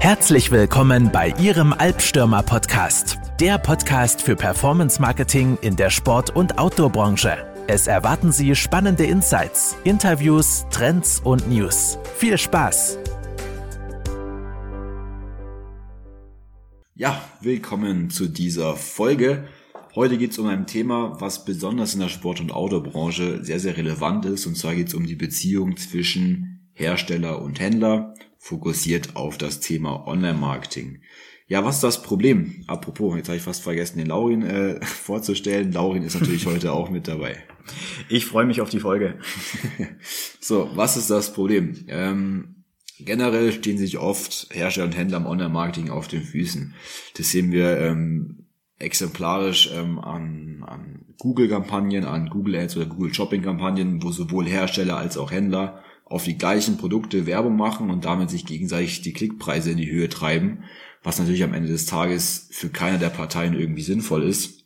Herzlich willkommen bei Ihrem Albstürmer Podcast, der Podcast für Performance Marketing in der Sport- und Outdoor-Branche. Es erwarten Sie spannende Insights, Interviews, Trends und News. Viel Spaß! Ja, willkommen zu dieser Folge. Heute geht es um ein Thema, was besonders in der Sport- und Outdoor-Branche sehr, sehr relevant ist. Und zwar geht es um die Beziehung zwischen Hersteller und Händler, fokussiert auf das Thema Online-Marketing. Ja, was ist das Problem? Apropos, jetzt habe ich fast vergessen, den Laurin äh, vorzustellen. Laurin ist natürlich heute auch mit dabei. Ich freue mich auf die Folge. so, was ist das Problem? Ähm, generell stehen sich oft Hersteller und Händler im Online-Marketing auf den Füßen. Das sehen wir ähm, exemplarisch ähm, an, an Google-Kampagnen, an Google Ads oder Google Shopping-Kampagnen, wo sowohl Hersteller als auch Händler auf die gleichen Produkte Werbung machen und damit sich gegenseitig die Klickpreise in die Höhe treiben, was natürlich am Ende des Tages für keine der Parteien irgendwie sinnvoll ist.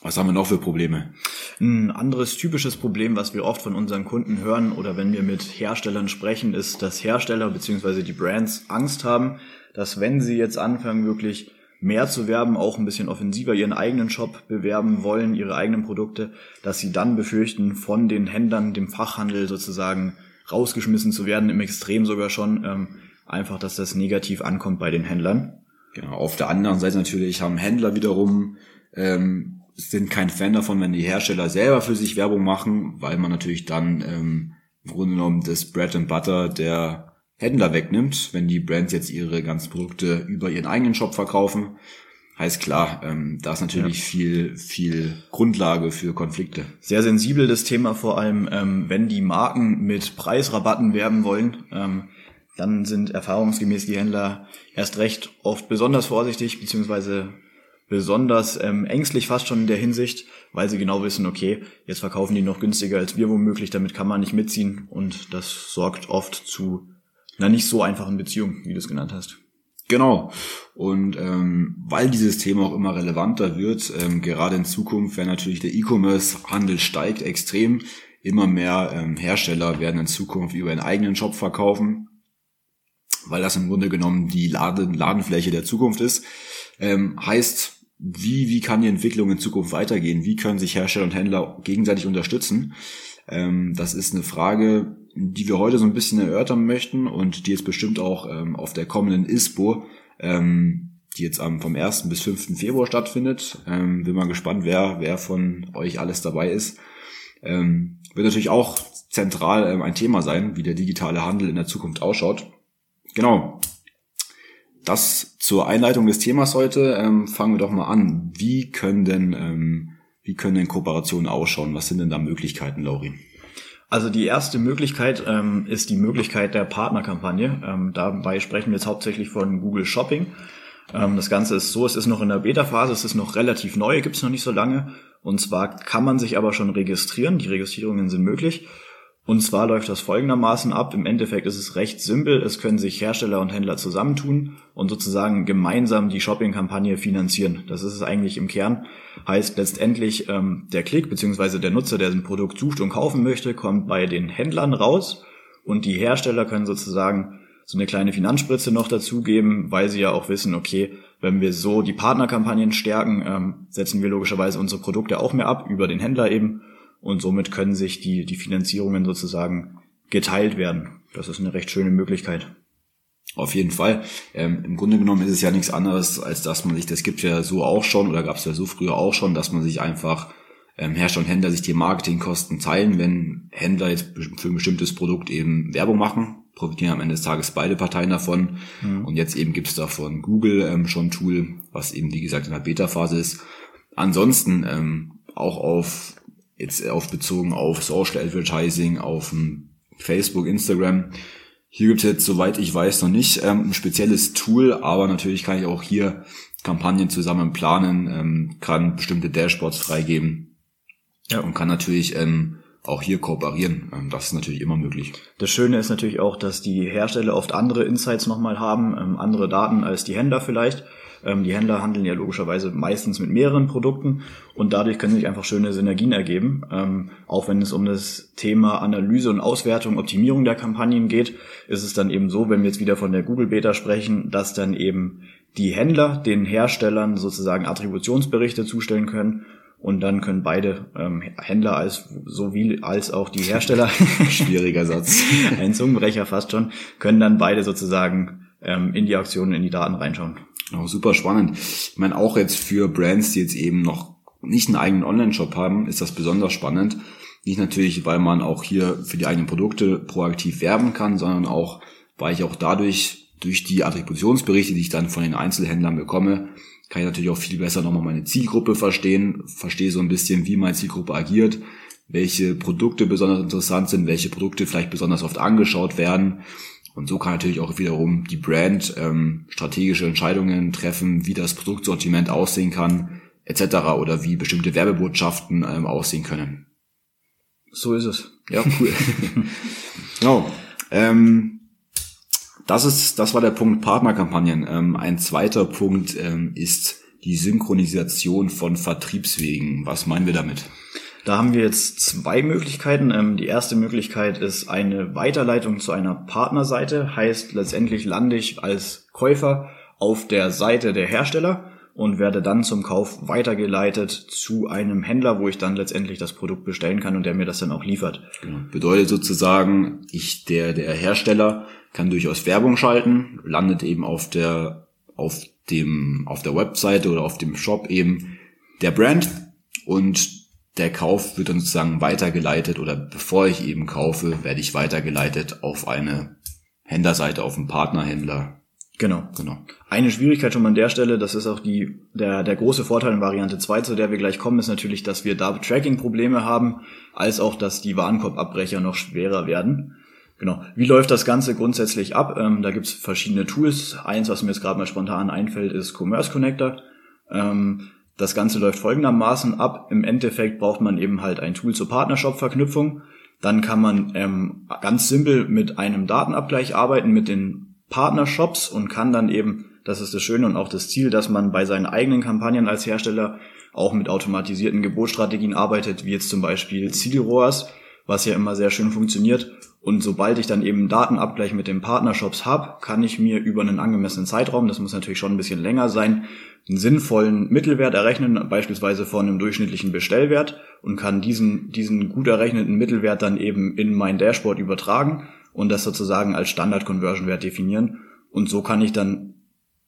Was haben wir noch für Probleme? Ein anderes typisches Problem, was wir oft von unseren Kunden hören oder wenn wir mit Herstellern sprechen, ist, dass Hersteller bzw. die Brands Angst haben, dass wenn sie jetzt anfangen, wirklich mehr zu werben, auch ein bisschen offensiver ihren eigenen Shop bewerben wollen, ihre eigenen Produkte, dass sie dann befürchten, von den Händlern, dem Fachhandel sozusagen rausgeschmissen zu werden, im Extrem sogar schon, ähm, einfach, dass das negativ ankommt bei den Händlern. Genau, auf der anderen Seite natürlich haben Händler wiederum ähm, sind kein Fan davon, wenn die Hersteller selber für sich Werbung machen, weil man natürlich dann ähm, im Grunde genommen das Bread and Butter der Händler wegnimmt, wenn die Brands jetzt ihre ganzen Produkte über ihren eigenen Shop verkaufen. Heißt klar, ähm, da ist natürlich ja. viel, viel Grundlage für Konflikte. Sehr sensibel das Thema vor allem, ähm, wenn die Marken mit Preisrabatten werben wollen, ähm, dann sind erfahrungsgemäß die Händler erst recht oft besonders vorsichtig, beziehungsweise besonders ähm, ängstlich fast schon in der Hinsicht, weil sie genau wissen, okay, jetzt verkaufen die noch günstiger als wir womöglich, damit kann man nicht mitziehen und das sorgt oft zu einer nicht so einfachen Beziehung, wie du es genannt hast. Genau. Und ähm, weil dieses Thema auch immer relevanter wird, ähm, gerade in Zukunft, wenn natürlich der E-Commerce-Handel steigt extrem, immer mehr ähm, Hersteller werden in Zukunft über ihren eigenen Shop verkaufen, weil das im Grunde genommen die Laden Ladenfläche der Zukunft ist. Ähm, heißt, wie, wie kann die Entwicklung in Zukunft weitergehen? Wie können sich Hersteller und Händler gegenseitig unterstützen? Ähm, das ist eine Frage, die wir heute so ein bisschen erörtern möchten und die jetzt bestimmt auch ähm, auf der kommenden ISPO, ähm, die jetzt am vom 1. bis 5. Februar stattfindet. Ähm, bin mal gespannt, wer, wer von euch alles dabei ist. Ähm, wird natürlich auch zentral ähm, ein Thema sein, wie der digitale Handel in der Zukunft ausschaut. Genau. Das zur Einleitung des Themas heute. Ähm, fangen wir doch mal an. Wie können denn, ähm, wie können denn Kooperationen ausschauen? Was sind denn da Möglichkeiten, Laurin? Also die erste Möglichkeit ähm, ist die Möglichkeit der Partnerkampagne. Ähm, dabei sprechen wir jetzt hauptsächlich von Google Shopping. Ähm, das Ganze ist so, es ist noch in der Beta-Phase, es ist noch relativ neu, gibt es noch nicht so lange. Und zwar kann man sich aber schon registrieren, die Registrierungen sind möglich. Und zwar läuft das folgendermaßen ab. Im Endeffekt ist es recht simpel. Es können sich Hersteller und Händler zusammentun und sozusagen gemeinsam die Shopping-Kampagne finanzieren. Das ist es eigentlich im Kern. Heißt letztendlich, ähm, der Klick bzw. der Nutzer, der ein Produkt sucht und kaufen möchte, kommt bei den Händlern raus und die Hersteller können sozusagen so eine kleine Finanzspritze noch dazugeben, weil sie ja auch wissen, okay, wenn wir so die Partnerkampagnen stärken, ähm, setzen wir logischerweise unsere Produkte auch mehr ab über den Händler eben und somit können sich die, die Finanzierungen sozusagen geteilt werden. Das ist eine recht schöne Möglichkeit. Auf jeden Fall. Ähm, Im Grunde genommen ist es ja nichts anderes, als dass man sich, das gibt ja so auch schon oder gab es ja so früher auch schon, dass man sich einfach ähm, Hersteller und Händler sich die Marketingkosten teilen, wenn Händler jetzt für ein bestimmtes Produkt eben Werbung machen, profitieren am Ende des Tages beide Parteien davon. Mhm. Und jetzt eben gibt es davon Google ähm, schon ein Tool, was eben wie gesagt in der Beta-Phase ist. Ansonsten ähm, auch auf jetzt auf bezogen auf Social Advertising, auf Facebook, Instagram. Hier gibt es jetzt, soweit ich weiß, noch nicht ähm, ein spezielles Tool, aber natürlich kann ich auch hier Kampagnen zusammen planen, ähm, kann bestimmte Dashboards freigeben ja. und kann natürlich ähm, auch hier kooperieren. Ähm, das ist natürlich immer möglich. Das Schöne ist natürlich auch, dass die Hersteller oft andere Insights nochmal haben, ähm, andere Daten als die Händler vielleicht. Ähm, die Händler handeln ja logischerweise meistens mit mehreren Produkten und dadurch können sich einfach schöne Synergien ergeben. Ähm, auch wenn es um das Thema Analyse und Auswertung, Optimierung der Kampagnen geht, ist es dann eben so, wenn wir jetzt wieder von der Google Beta sprechen, dass dann eben die Händler den Herstellern sozusagen Attributionsberichte zustellen können und dann können beide ähm, Händler als sowie als auch die Hersteller schwieriger Satz. Ein Zungenbrecher fast schon. Können dann beide sozusagen ähm, in die Aktionen in die Daten reinschauen Oh, super spannend. Ich meine, auch jetzt für Brands, die jetzt eben noch nicht einen eigenen Online-Shop haben, ist das besonders spannend. Nicht natürlich, weil man auch hier für die eigenen Produkte proaktiv werben kann, sondern auch, weil ich auch dadurch, durch die Attributionsberichte, die ich dann von den Einzelhändlern bekomme, kann ich natürlich auch viel besser nochmal meine Zielgruppe verstehen, verstehe so ein bisschen, wie meine Zielgruppe agiert, welche Produkte besonders interessant sind, welche Produkte vielleicht besonders oft angeschaut werden und so kann natürlich auch wiederum die Brand ähm, strategische Entscheidungen treffen, wie das Produktsortiment aussehen kann, etc. oder wie bestimmte Werbebotschaften ähm, aussehen können. So ist es. Ja, cool. genau. Ähm, das ist, das war der Punkt Partnerkampagnen. Ähm, ein zweiter Punkt ähm, ist die Synchronisation von Vertriebswegen. Was meinen wir damit? Da haben wir jetzt zwei Möglichkeiten. Ähm, die erste Möglichkeit ist eine Weiterleitung zu einer Partnerseite. Heißt, letztendlich lande ich als Käufer auf der Seite der Hersteller und werde dann zum Kauf weitergeleitet zu einem Händler, wo ich dann letztendlich das Produkt bestellen kann und der mir das dann auch liefert. Genau. Bedeutet sozusagen, ich, der, der Hersteller kann durchaus Werbung schalten, landet eben auf der, auf dem, auf der Webseite oder auf dem Shop eben der Brand und der Kauf wird dann sozusagen weitergeleitet oder bevor ich eben kaufe, werde ich weitergeleitet auf eine Händlerseite, auf einen Partnerhändler. Genau. genau. Eine Schwierigkeit schon mal an der Stelle, das ist auch die, der, der große Vorteil in Variante 2, zu der wir gleich kommen, ist natürlich, dass wir da Tracking-Probleme haben, als auch, dass die Warenkorbabbrecher noch schwerer werden. Genau. Wie läuft das Ganze grundsätzlich ab? Ähm, da gibt's verschiedene Tools. Eins, was mir jetzt gerade mal spontan einfällt, ist Commerce Connector. Ähm, das Ganze läuft folgendermaßen ab. Im Endeffekt braucht man eben halt ein Tool zur Partnershop-Verknüpfung. Dann kann man ähm, ganz simpel mit einem Datenabgleich arbeiten mit den Partnershops und kann dann eben, das ist das Schöne und auch das Ziel, dass man bei seinen eigenen Kampagnen als Hersteller auch mit automatisierten Gebotsstrategien arbeitet, wie jetzt zum Beispiel Zielrohrs, was ja immer sehr schön funktioniert. Und sobald ich dann eben Datenabgleich mit den Partnershops habe, kann ich mir über einen angemessenen Zeitraum, das muss natürlich schon ein bisschen länger sein, einen sinnvollen Mittelwert errechnen, beispielsweise von einem durchschnittlichen Bestellwert und kann diesen, diesen gut errechneten Mittelwert dann eben in mein Dashboard übertragen und das sozusagen als Standard-Conversion-Wert definieren. Und so kann ich dann,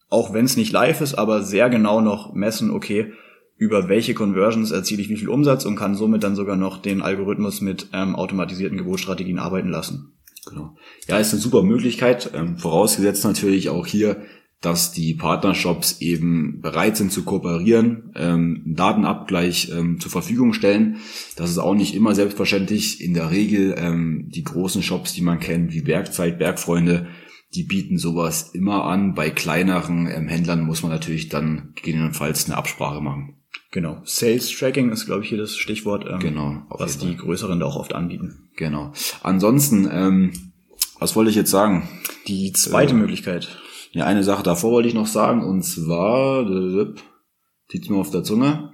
auch wenn es nicht live ist, aber sehr genau noch messen, okay, über welche Conversions erziele ich wie viel Umsatz und kann somit dann sogar noch den Algorithmus mit ähm, automatisierten Gebotsstrategien arbeiten lassen. Genau. Ja, ist eine super Möglichkeit, ähm, vorausgesetzt natürlich auch hier, dass die Partnershops eben bereit sind zu kooperieren, ähm, Datenabgleich ähm, zur Verfügung stellen. Das ist auch nicht immer selbstverständlich. In der Regel ähm, die großen Shops, die man kennt, wie Bergzeit, Bergfreunde, die bieten sowas immer an. Bei kleineren ähm, Händlern muss man natürlich dann gegebenenfalls eine Absprache machen. Genau. Sales Tracking ist, glaube ich, hier das Stichwort, ähm, genau, was die größeren da auch oft anbieten. Genau. Ansonsten, ähm, was wollte ich jetzt sagen? Die zweite äh, Möglichkeit. Ja, eine Sache davor wollte ich noch sagen, und zwar, zieht's mir auf der Zunge.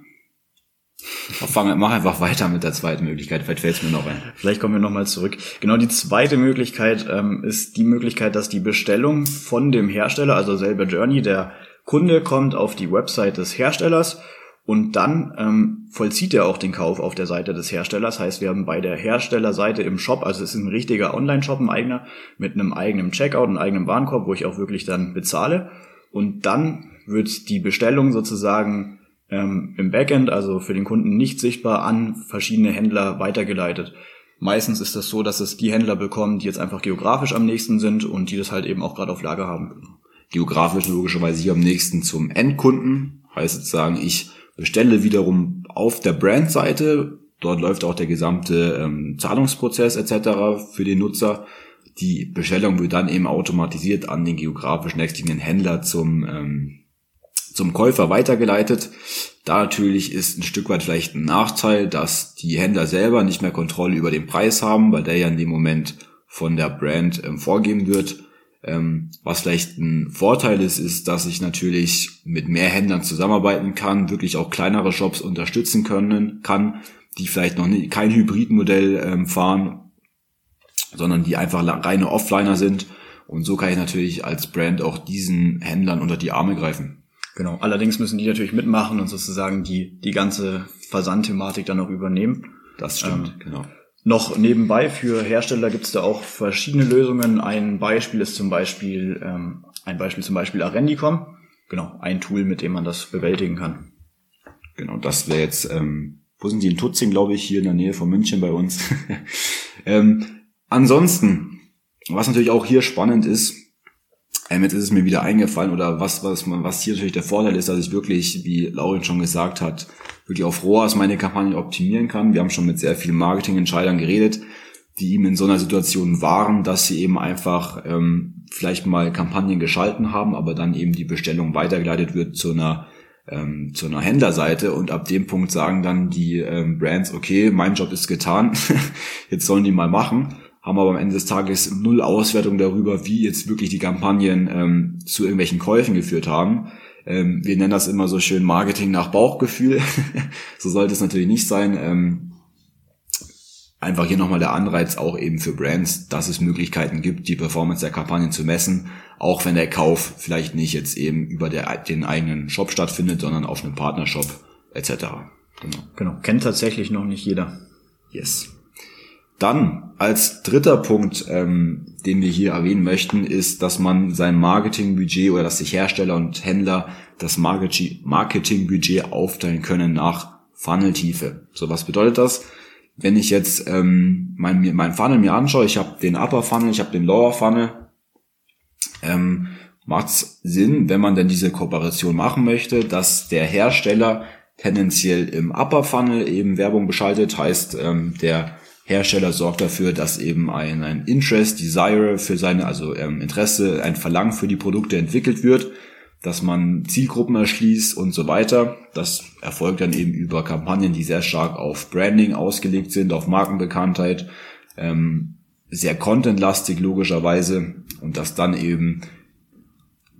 Fang, mach einfach weiter mit der zweiten Möglichkeit, vielleicht fällt es mir noch ein. Vielleicht kommen wir nochmal zurück. Genau, die zweite Möglichkeit ähm, ist die Möglichkeit, dass die Bestellung von dem Hersteller, also selber Journey, der Kunde kommt auf die Website des Herstellers und dann ähm, vollzieht er auch den Kauf auf der Seite des Herstellers. Heißt, wir haben bei der Herstellerseite im Shop, also es ist ein richtiger Online-Shop, ein eigener, mit einem eigenen Checkout, einem eigenen Warenkorb, wo ich auch wirklich dann bezahle. Und dann wird die Bestellung sozusagen ähm, im Backend, also für den Kunden nicht sichtbar, an verschiedene Händler weitergeleitet. Meistens ist das so, dass es die Händler bekommen, die jetzt einfach geografisch am nächsten sind und die das halt eben auch gerade auf Lager haben. Geografisch logischerweise hier am nächsten zum Endkunden. Heißt sozusagen, ich bestelle wiederum auf der Brandseite. Dort läuft auch der gesamte ähm, Zahlungsprozess etc. für den Nutzer. Die Bestellung wird dann eben automatisiert an den geografisch nächstliegenden Händler zum, ähm, zum Käufer weitergeleitet. Da natürlich ist ein Stück weit vielleicht ein Nachteil, dass die Händler selber nicht mehr Kontrolle über den Preis haben, weil der ja in dem Moment von der Brand ähm, vorgeben wird. Ähm, was vielleicht ein Vorteil ist, ist, dass ich natürlich mit mehr Händlern zusammenarbeiten kann, wirklich auch kleinere Shops unterstützen können kann, die vielleicht noch nie, kein Hybridmodell ähm, fahren, sondern die einfach reine Offliner sind. Und so kann ich natürlich als Brand auch diesen Händlern unter die Arme greifen. Genau. Allerdings müssen die natürlich mitmachen und sozusagen die, die ganze Versandthematik dann auch übernehmen. Das stimmt, ähm, genau. Noch nebenbei für Hersteller gibt es da auch verschiedene Lösungen. Ein Beispiel ist zum Beispiel ähm, ein Beispiel zum Beispiel Arendicom. Genau, ein Tool, mit dem man das bewältigen kann. Genau, das wäre jetzt, ähm, wo sind die in Tutzing, glaube ich, hier in der Nähe von München bei uns. ähm, ansonsten, was natürlich auch hier spannend ist, ähm, jetzt ist es mir wieder eingefallen oder was, was man, was hier natürlich der Vorteil ist, dass ich wirklich, wie Laurin schon gesagt hat, wirklich auf ROAS meine Kampagne optimieren kann. Wir haben schon mit sehr vielen Marketingentscheidern geredet, die eben in so einer Situation waren, dass sie eben einfach ähm, vielleicht mal Kampagnen geschalten haben, aber dann eben die Bestellung weitergeleitet wird zu einer ähm, zu einer Händlerseite und ab dem Punkt sagen dann die ähm, Brands, okay, mein Job ist getan, jetzt sollen die mal machen, haben aber am Ende des Tages null Auswertung darüber, wie jetzt wirklich die Kampagnen ähm, zu irgendwelchen Käufen geführt haben. Ähm, wir nennen das immer so schön Marketing nach Bauchgefühl. so sollte es natürlich nicht sein. Ähm, einfach hier nochmal der Anreiz auch eben für Brands, dass es Möglichkeiten gibt, die Performance der Kampagnen zu messen, auch wenn der Kauf vielleicht nicht jetzt eben über der, den eigenen Shop stattfindet, sondern auf einem Partnershop etc. Genau. genau. Kennt tatsächlich noch nicht jeder. Yes. Dann als dritter Punkt, ähm, den wir hier erwähnen möchten, ist, dass man sein Marketingbudget oder dass sich Hersteller und Händler das Marketingbudget aufteilen können nach Funneltiefe. So, was bedeutet das? Wenn ich jetzt ähm, mein, mein Funnel mir anschaue, ich habe den Upper Funnel, ich habe den Lower Funnel, ähm, macht es Sinn, wenn man denn diese Kooperation machen möchte, dass der Hersteller tendenziell im Upper Funnel eben Werbung beschaltet, heißt ähm, der Hersteller sorgt dafür, dass eben ein, ein Interest, Desire für seine, also ähm, Interesse, ein Verlangen für die Produkte entwickelt wird, dass man Zielgruppen erschließt und so weiter. Das erfolgt dann eben über Kampagnen, die sehr stark auf Branding ausgelegt sind, auf Markenbekanntheit, ähm, sehr contentlastig logischerweise und dass dann eben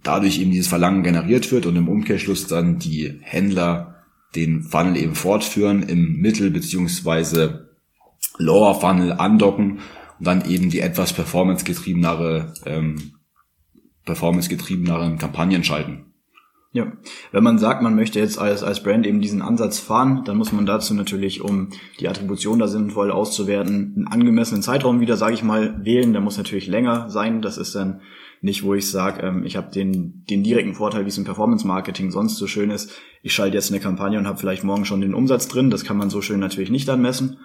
dadurch eben dieses Verlangen generiert wird und im Umkehrschluss dann die Händler den Funnel eben fortführen im Mittel beziehungsweise Lower Funnel andocken und dann eben die etwas performancegetriebenere, ähm, performancegetriebeneren Kampagnen schalten. Ja, wenn man sagt, man möchte jetzt als, als Brand eben diesen Ansatz fahren, dann muss man dazu natürlich, um die Attribution da sinnvoll auszuwerten, einen angemessenen Zeitraum wieder, sage ich mal, wählen. Der muss natürlich länger sein. Das ist dann nicht, wo ich sage, ähm, ich habe den, den direkten Vorteil, wie es im Performance-Marketing sonst so schön ist. Ich schalte jetzt eine Kampagne und habe vielleicht morgen schon den Umsatz drin. Das kann man so schön natürlich nicht dann messen.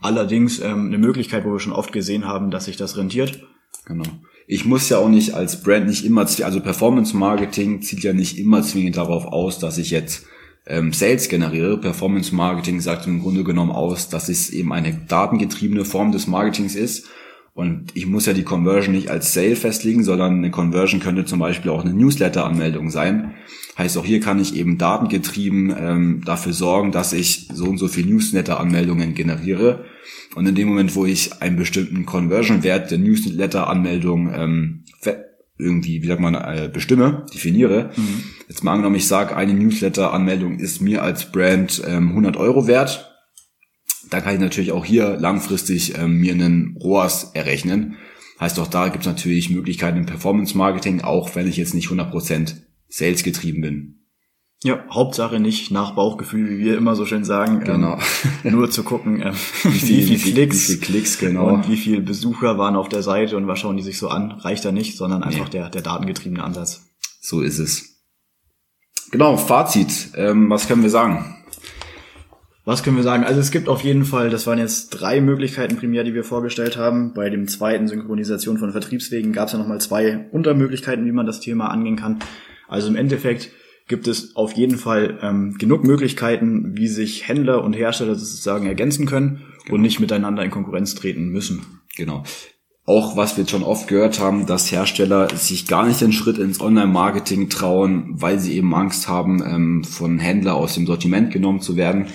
Allerdings ähm, eine Möglichkeit, wo wir schon oft gesehen haben, dass sich das rentiert. Genau. Ich muss ja auch nicht als Brand nicht immer, also Performance Marketing zieht ja nicht immer zwingend darauf aus, dass ich jetzt ähm, Sales generiere. Performance Marketing sagt im Grunde genommen aus, dass es eben eine datengetriebene Form des Marketings ist. Und ich muss ja die Conversion nicht als Sale festlegen, sondern eine Conversion könnte zum Beispiel auch eine Newsletter-Anmeldung sein. Heißt, auch hier kann ich eben datengetrieben ähm, dafür sorgen, dass ich so und so viel Newsletter-Anmeldungen generiere. Und in dem Moment, wo ich einen bestimmten Conversion-Wert der Newsletter-Anmeldung ähm, irgendwie, wie sagt man, äh, bestimme, definiere. Mhm. Jetzt mal angenommen, ich sage, eine Newsletter-Anmeldung ist mir als Brand ähm, 100 Euro wert. Da kann ich natürlich auch hier langfristig ähm, mir einen ROAS errechnen. Heißt auch da gibt es natürlich Möglichkeiten im Performance-Marketing, auch wenn ich jetzt nicht 100% Sales getrieben bin. Ja, Hauptsache nicht nach Bauchgefühl, wie wir immer so schön sagen. Ähm, genau. Ähm, nur zu gucken, äh, wie, viel, wie, viel Klicks, wie viel Klicks genau. und wie viele Besucher waren auf der Seite und was schauen die sich so an, reicht da nicht, sondern einfach nee. der, der datengetriebene Ansatz. So ist es. Genau, Fazit. Ähm, was können wir sagen? Was können wir sagen? Also es gibt auf jeden Fall, das waren jetzt drei Möglichkeiten primär, die wir vorgestellt haben. Bei dem zweiten Synchronisation von Vertriebswegen gab es ja nochmal zwei Untermöglichkeiten, wie man das Thema angehen kann. Also im Endeffekt gibt es auf jeden Fall ähm, genug Möglichkeiten, wie sich Händler und Hersteller sozusagen ergänzen können genau. und nicht miteinander in Konkurrenz treten müssen. Genau. auch was wir schon oft gehört haben, dass Hersteller sich gar nicht den Schritt ins Online-Marketing trauen, weil sie eben Angst haben, ähm, von Händler aus dem Sortiment genommen zu werden.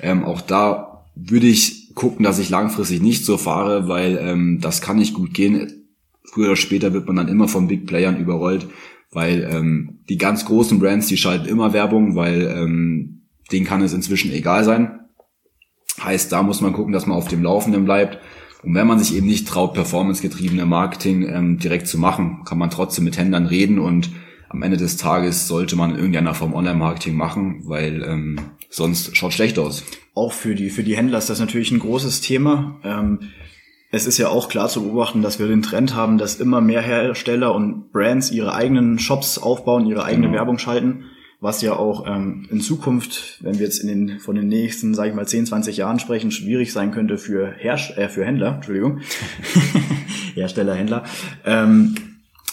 Ähm, auch da würde ich gucken, dass ich langfristig nicht so fahre, weil ähm, das kann nicht gut gehen. Früher oder später wird man dann immer von Big Playern überrollt, weil ähm, die ganz großen Brands, die schalten immer Werbung, weil ähm, denen kann es inzwischen egal sein. Heißt, da muss man gucken, dass man auf dem Laufenden bleibt. Und wenn man sich eben nicht traut, performancegetriebene Marketing ähm, direkt zu machen, kann man trotzdem mit Händlern reden und am Ende des Tages sollte man irgendeiner Form Online-Marketing machen, weil ähm, sonst schaut schlecht aus. Auch für die, für die Händler ist das natürlich ein großes Thema. Ähm, es ist ja auch klar zu beobachten, dass wir den Trend haben, dass immer mehr Hersteller und Brands ihre eigenen Shops aufbauen, ihre eigene genau. Werbung schalten was ja auch ähm, in Zukunft, wenn wir jetzt in den von den nächsten, sage ich mal, 10, 20 Jahren sprechen, schwierig sein könnte für, Herst äh, für Händler, Entschuldigung, Hersteller, Händler. Ähm,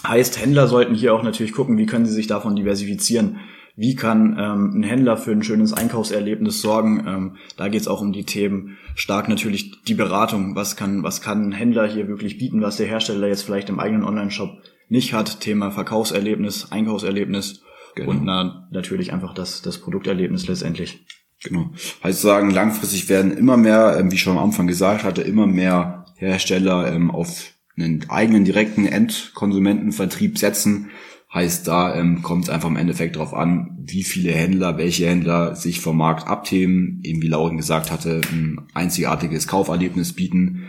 heißt, Händler sollten hier auch natürlich gucken, wie können sie sich davon diversifizieren. Wie kann ähm, ein Händler für ein schönes Einkaufserlebnis sorgen? Ähm, da geht es auch um die Themen stark natürlich die Beratung. Was kann, was kann ein Händler hier wirklich bieten, was der Hersteller jetzt vielleicht im eigenen Online-Shop nicht hat? Thema Verkaufserlebnis, Einkaufserlebnis Genau. Und na, natürlich einfach das, das Produkterlebnis letztendlich. Genau. Heißt sagen, langfristig werden immer mehr, ähm, wie ich schon am Anfang gesagt hatte, immer mehr Hersteller ähm, auf einen eigenen direkten Endkonsumentenvertrieb setzen. Heißt, da ähm, kommt es einfach im Endeffekt darauf an, wie viele Händler, welche Händler sich vom Markt abthemen, eben wie Lauren gesagt hatte, ein einzigartiges Kauferlebnis bieten,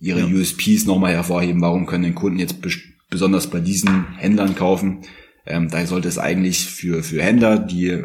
ihre ja. USPs nochmal hervorheben, warum können den Kunden jetzt besonders bei diesen Händlern kaufen. Ähm, da sollte es eigentlich für, für Händler, die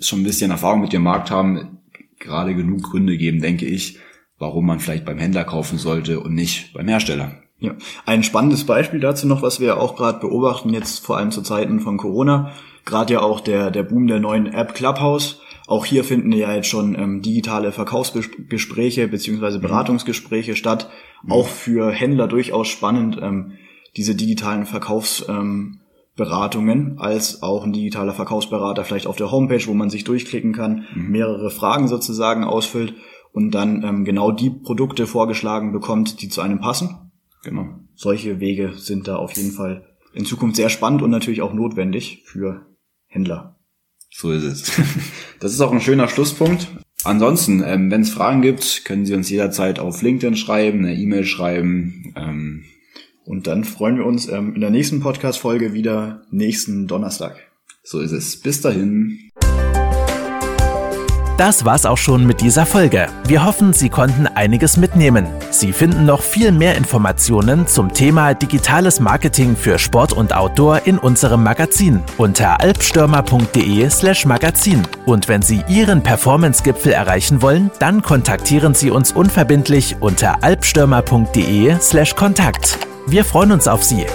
schon ein bisschen Erfahrung mit dem Markt haben, gerade genug Gründe geben, denke ich, warum man vielleicht beim Händler kaufen sollte und nicht beim Hersteller. Ja, ein spannendes Beispiel dazu noch, was wir auch gerade beobachten, jetzt vor allem zu Zeiten von Corona, gerade ja auch der, der Boom der neuen App Clubhouse. Auch hier finden ja jetzt schon ähm, digitale Verkaufsgespräche beziehungsweise mhm. Beratungsgespräche mhm. statt. Auch für Händler durchaus spannend, ähm, diese digitalen Verkaufs, ähm, als auch ein digitaler Verkaufsberater vielleicht auf der Homepage, wo man sich durchklicken kann, mhm. mehrere Fragen sozusagen ausfüllt und dann ähm, genau die Produkte vorgeschlagen bekommt, die zu einem passen. Genau. Solche Wege sind da auf jeden Fall in Zukunft sehr spannend und natürlich auch notwendig für Händler. So ist es. Das ist auch ein schöner Schlusspunkt. Ansonsten, ähm, wenn es Fragen gibt, können Sie uns jederzeit auf LinkedIn schreiben, eine E-Mail schreiben. Ähm, und dann freuen wir uns ähm, in der nächsten Podcast-Folge wieder nächsten Donnerstag. So ist es. Bis dahin. Das war's auch schon mit dieser Folge. Wir hoffen, Sie konnten einiges mitnehmen. Sie finden noch viel mehr Informationen zum Thema digitales Marketing für Sport und Outdoor in unserem Magazin unter alpstürmer.de/slash Magazin. Und wenn Sie Ihren Performance-Gipfel erreichen wollen, dann kontaktieren Sie uns unverbindlich unter alpstürmer.de/slash Kontakt. Wir freuen uns auf Sie.